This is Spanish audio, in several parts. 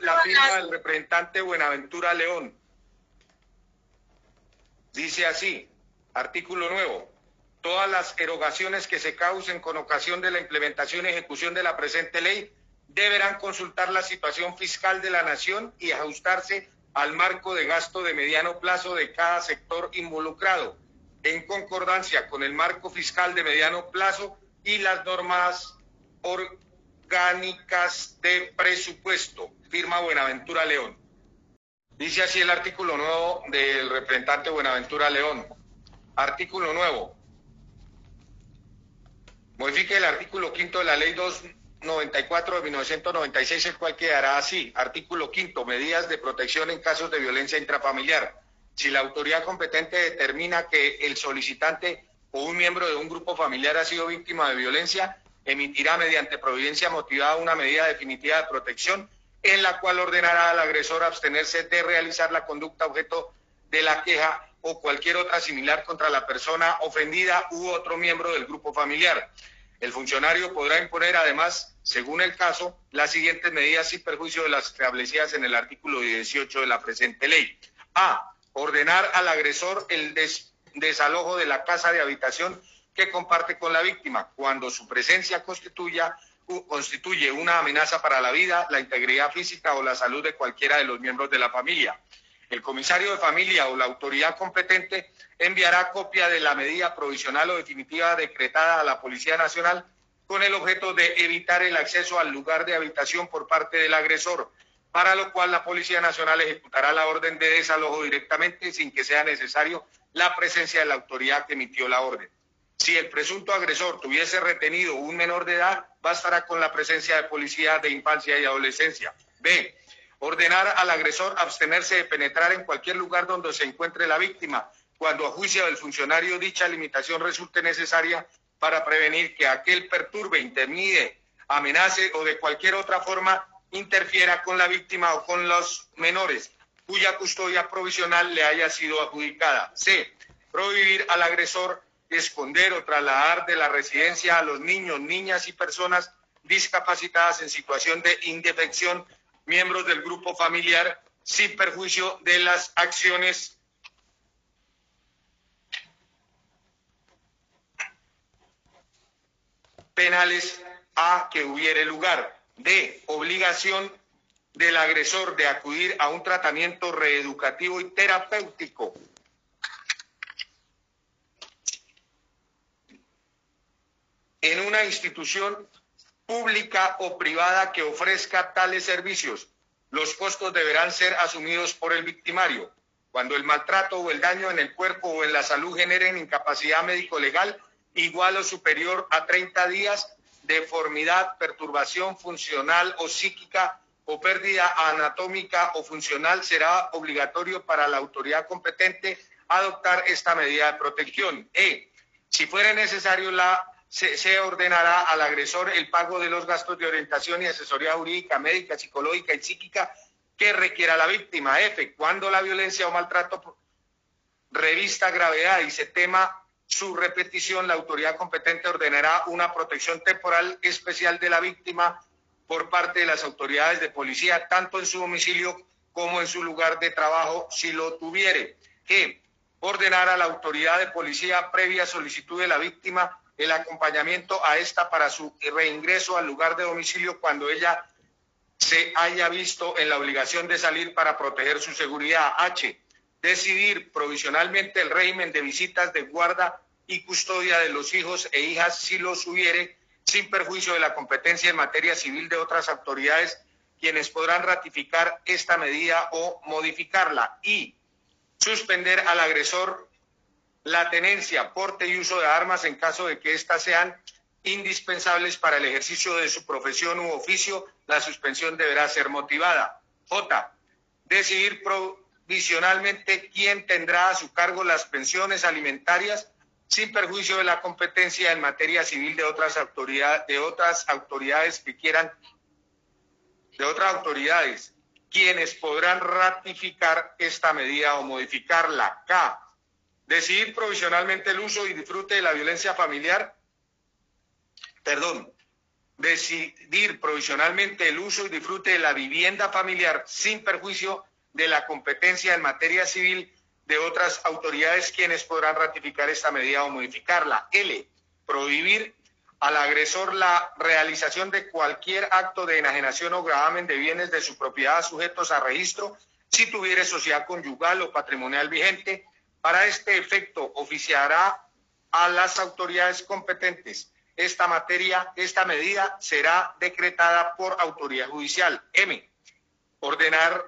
la firma del representante Buenaventura León. Dice así, artículo nuevo. Todas las erogaciones que se causen con ocasión de la implementación y ejecución de la presente ley deberán consultar la situación fiscal de la nación y ajustarse al marco de gasto de mediano plazo de cada sector involucrado, en concordancia con el marco fiscal de mediano plazo y las normas orgánicas de presupuesto. Firma Buenaventura León. Dice así el artículo nuevo del representante Buenaventura León. Artículo nuevo. Modifique el artículo quinto de la ley 294 de 1996, el cual quedará así. Artículo quinto. Medidas de protección en casos de violencia intrafamiliar. Si la autoridad competente determina que el solicitante o un miembro de un grupo familiar ha sido víctima de violencia, emitirá mediante providencia motivada una medida definitiva de protección en la cual ordenará al agresor abstenerse de realizar la conducta objeto de la queja o cualquier otra similar contra la persona ofendida u otro miembro del grupo familiar. El funcionario podrá imponer además, según el caso, las siguientes medidas sin perjuicio de las establecidas en el artículo 18 de la presente ley. A. Ordenar al agresor el desalojo de la casa de habitación que comparte con la víctima cuando su presencia constituya, constituye una amenaza para la vida, la integridad física o la salud de cualquiera de los miembros de la familia. El comisario de familia o la autoridad competente enviará copia de la medida provisional o definitiva decretada a la Policía Nacional con el objeto de evitar el acceso al lugar de habitación por parte del agresor, para lo cual la Policía Nacional ejecutará la orden de desalojo directamente sin que sea necesario la presencia de la autoridad que emitió la orden. Si el presunto agresor tuviese retenido un menor de edad, bastará con la presencia de policía de infancia y adolescencia. B. Ordenar al agresor abstenerse de penetrar en cualquier lugar donde se encuentre la víctima, cuando a juicio del funcionario dicha limitación resulte necesaria para prevenir que aquel perturbe, intermide, amenace o de cualquier otra forma interfiera con la víctima o con los menores cuya custodia provisional le haya sido adjudicada. C. Prohibir al agresor esconder o trasladar de la residencia a los niños, niñas y personas discapacitadas en situación de indefección, miembros del grupo familiar, sin perjuicio de las acciones penales a que hubiere lugar. D. Obligación del agresor de acudir a un tratamiento reeducativo y terapéutico en una institución pública o privada que ofrezca tales servicios. Los costos deberán ser asumidos por el victimario. Cuando el maltrato o el daño en el cuerpo o en la salud generen incapacidad médico-legal igual o superior a 30 días, deformidad, perturbación funcional o psíquica o pérdida anatómica o funcional, será obligatorio para la autoridad competente adoptar esta medida de protección. E. Si fuera necesario la se, ordenará al agresor el pago de los gastos de orientación y asesoría jurídica, médica, psicológica y psíquica que requiera la víctima. F. Cuando la violencia o maltrato revista gravedad y se tema su repetición, la autoridad competente ordenará una protección temporal especial de la víctima por parte de las autoridades de policía, tanto en su domicilio como en su lugar de trabajo, si lo tuviere. G. Ordenar a la autoridad de policía previa solicitud de la víctima el acompañamiento a esta para su reingreso al lugar de domicilio cuando ella se haya visto en la obligación de salir para proteger su seguridad. H. Decidir provisionalmente el régimen de visitas de guarda y custodia de los hijos e hijas si los hubiere, sin perjuicio de la competencia en materia civil de otras autoridades, quienes podrán ratificar esta medida o modificarla. Y suspender al agresor la tenencia, porte y uso de armas en caso de que éstas sean indispensables para el ejercicio de su profesión u oficio, la suspensión deberá ser motivada. J. Decidir provisionalmente quién tendrá a su cargo las pensiones alimentarias sin perjuicio de la competencia en materia civil de otras autoridades, de otras autoridades que quieran, de otras autoridades, quienes podrán ratificar esta medida o modificarla. K decidir provisionalmente el uso y disfrute de la violencia familiar, perdón, decidir provisionalmente el uso y disfrute de la vivienda familiar sin perjuicio de la competencia en materia civil de otras autoridades quienes podrán ratificar esta medida o modificarla. L. Prohibir al agresor la realización de cualquier acto de enajenación o gravamen de bienes de su propiedad sujetos a registro si tuviere sociedad conyugal o patrimonial vigente. Para este efecto, oficiará a las autoridades competentes. Esta materia, esta medida será decretada por autoridad judicial. M. Ordenar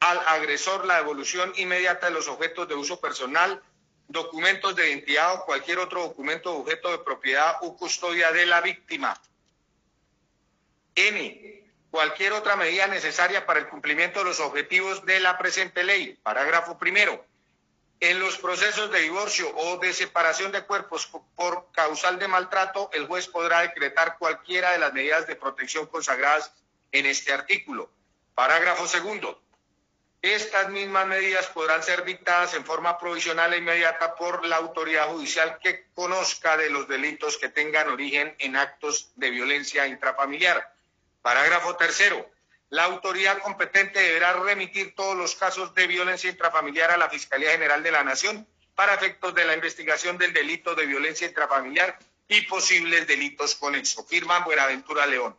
al agresor la devolución inmediata de los objetos de uso personal documentos de identidad o cualquier otro documento objeto de propiedad o custodia de la víctima. N. Cualquier otra medida necesaria para el cumplimiento de los objetivos de la presente ley. Parágrafo primero. En los procesos de divorcio o de separación de cuerpos por causal de maltrato, el juez podrá decretar cualquiera de las medidas de protección consagradas en este artículo. Parágrafo segundo. Estas mismas medidas podrán ser dictadas en forma provisional e inmediata por la autoridad judicial que conozca de los delitos que tengan origen en actos de violencia intrafamiliar. Parágrafo tercero. La autoridad competente deberá remitir todos los casos de violencia intrafamiliar a la Fiscalía General de la Nación para efectos de la investigación del delito de violencia intrafamiliar y posibles delitos conexos. Firma Buenaventura León.